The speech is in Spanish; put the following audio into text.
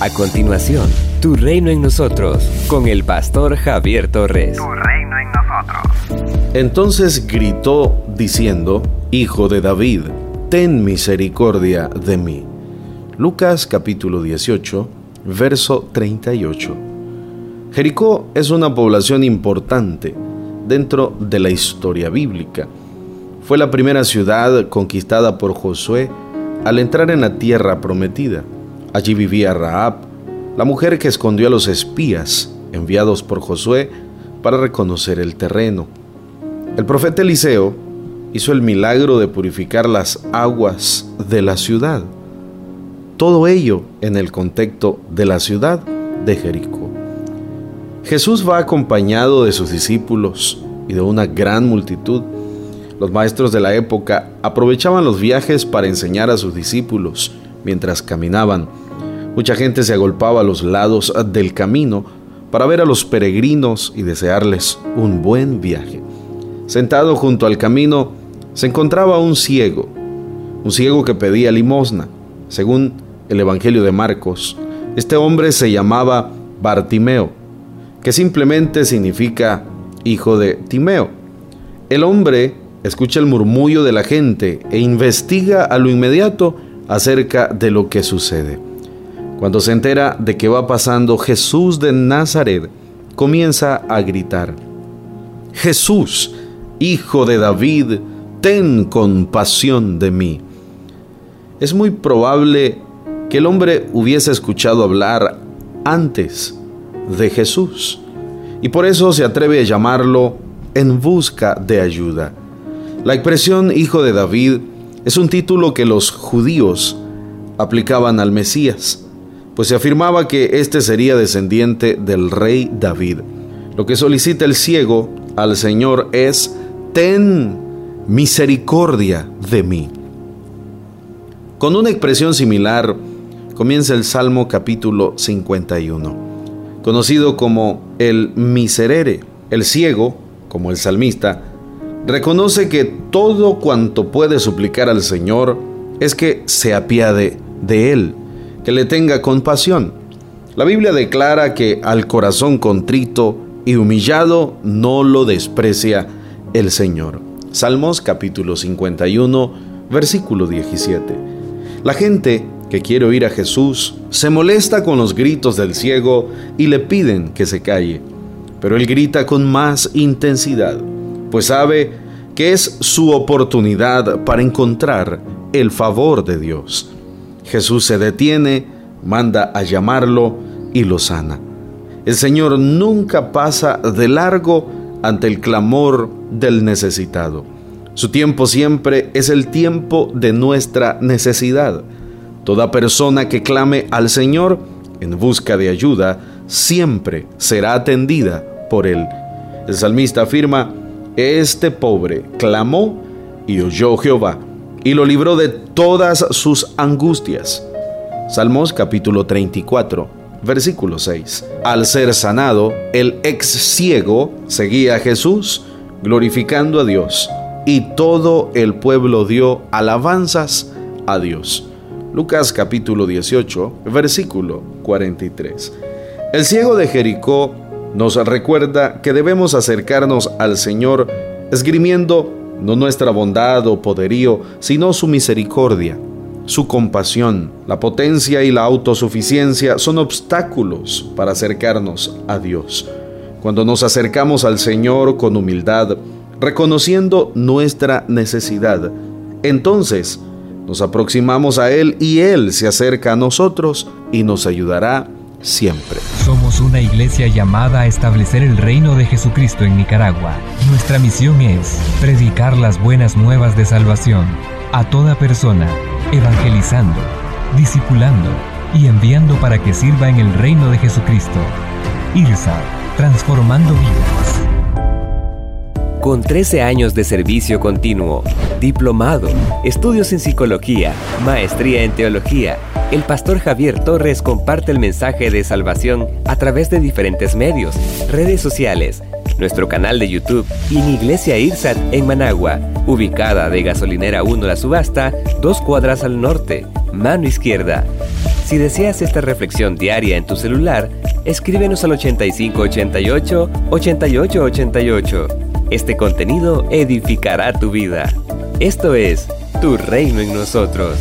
A continuación, Tu reino en nosotros, con el pastor Javier Torres. Tu reino en nosotros. Entonces gritó diciendo, Hijo de David, ten misericordia de mí. Lucas capítulo 18, verso 38. Jericó es una población importante dentro de la historia bíblica. Fue la primera ciudad conquistada por Josué al entrar en la tierra prometida. Allí vivía Raab, la mujer que escondió a los espías enviados por Josué para reconocer el terreno. El profeta Eliseo hizo el milagro de purificar las aguas de la ciudad. Todo ello en el contexto de la ciudad de Jericó. Jesús va acompañado de sus discípulos y de una gran multitud. Los maestros de la época aprovechaban los viajes para enseñar a sus discípulos mientras caminaban Mucha gente se agolpaba a los lados del camino para ver a los peregrinos y desearles un buen viaje. Sentado junto al camino se encontraba un ciego, un ciego que pedía limosna. Según el Evangelio de Marcos, este hombre se llamaba Bartimeo, que simplemente significa hijo de Timeo. El hombre escucha el murmullo de la gente e investiga a lo inmediato acerca de lo que sucede. Cuando se entera de que va pasando Jesús de Nazaret, comienza a gritar, Jesús, hijo de David, ten compasión de mí. Es muy probable que el hombre hubiese escuchado hablar antes de Jesús y por eso se atreve a llamarlo en busca de ayuda. La expresión hijo de David es un título que los judíos aplicaban al Mesías pues se afirmaba que éste sería descendiente del rey David. Lo que solicita el ciego al Señor es, ten misericordia de mí. Con una expresión similar comienza el Salmo capítulo 51, conocido como el miserere. El ciego, como el salmista, reconoce que todo cuanto puede suplicar al Señor es que se apiade de él que le tenga compasión. La Biblia declara que al corazón contrito y humillado no lo desprecia el Señor. Salmos capítulo 51, versículo 17. La gente que quiere oír a Jesús se molesta con los gritos del ciego y le piden que se calle. Pero él grita con más intensidad, pues sabe que es su oportunidad para encontrar el favor de Dios. Jesús se detiene, manda a llamarlo y lo sana. El Señor nunca pasa de largo ante el clamor del necesitado. Su tiempo siempre es el tiempo de nuestra necesidad. Toda persona que clame al Señor en busca de ayuda siempre será atendida por Él. El salmista afirma, Este pobre clamó y oyó Jehová y lo libró de todas sus angustias. Salmos capítulo 34, versículo 6. Al ser sanado, el ex ciego seguía a Jesús, glorificando a Dios, y todo el pueblo dio alabanzas a Dios. Lucas capítulo 18, versículo 43. El ciego de Jericó nos recuerda que debemos acercarnos al Señor esgrimiendo no nuestra bondad o poderío, sino su misericordia, su compasión. La potencia y la autosuficiencia son obstáculos para acercarnos a Dios. Cuando nos acercamos al Señor con humildad, reconociendo nuestra necesidad, entonces nos aproximamos a Él y Él se acerca a nosotros y nos ayudará siempre. Somos una iglesia llamada a establecer el reino de Jesucristo en Nicaragua. Nuestra misión es predicar las buenas nuevas de salvación a toda persona, evangelizando, discipulando y enviando para que sirva en el reino de Jesucristo. IRSA, transformando vidas. Con 13 años de servicio continuo, diplomado, estudios en psicología, maestría en teología, el pastor Javier Torres comparte el mensaje de salvación a través de diferentes medios, redes sociales, nuestro canal de YouTube y en Iglesia Irsat en Managua, ubicada de Gasolinera 1 La Subasta, dos cuadras al norte, mano izquierda. Si deseas esta reflexión diaria en tu celular, escríbenos al 8588 8888. Este contenido edificará tu vida. Esto es Tu Reino en nosotros.